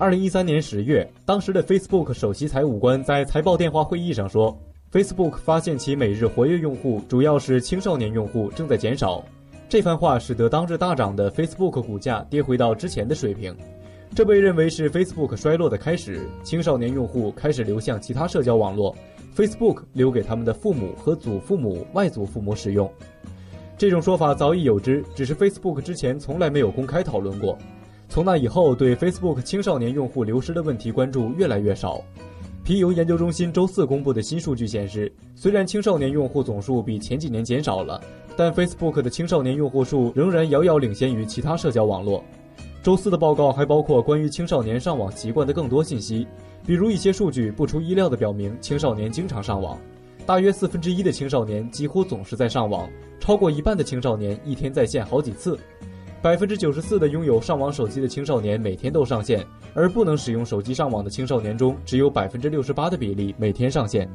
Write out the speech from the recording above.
二零一三年十月，当时的 Facebook 首席财务官在财报电话会议上说，Facebook 发现其每日活跃用户主要是青少年用户正在减少。这番话使得当日大涨的 Facebook 股价跌回到之前的水平。这被认为是 Facebook 衰落的开始，青少年用户开始流向其他社交网络，Facebook 留给他们的父母和祖父母、外祖父母使用。这种说法早已有之，只是 Facebook 之前从来没有公开讨论过。从那以后，对 Facebook 青少年用户流失的问题关注越来越少。皮尤研究中心周四公布的新数据显示，虽然青少年用户总数比前几年减少了，但 Facebook 的青少年用户数仍然遥遥领先于其他社交网络。周四的报告还包括关于青少年上网习惯的更多信息，比如一些数据不出意料地表明青少年经常上网，大约四分之一的青少年几乎总是在上网，超过一半的青少年一天在线好几次，百分之九十四的拥有上网手机的青少年每天都上线，而不能使用手机上网的青少年中只有百分之六十八的比例每天上线。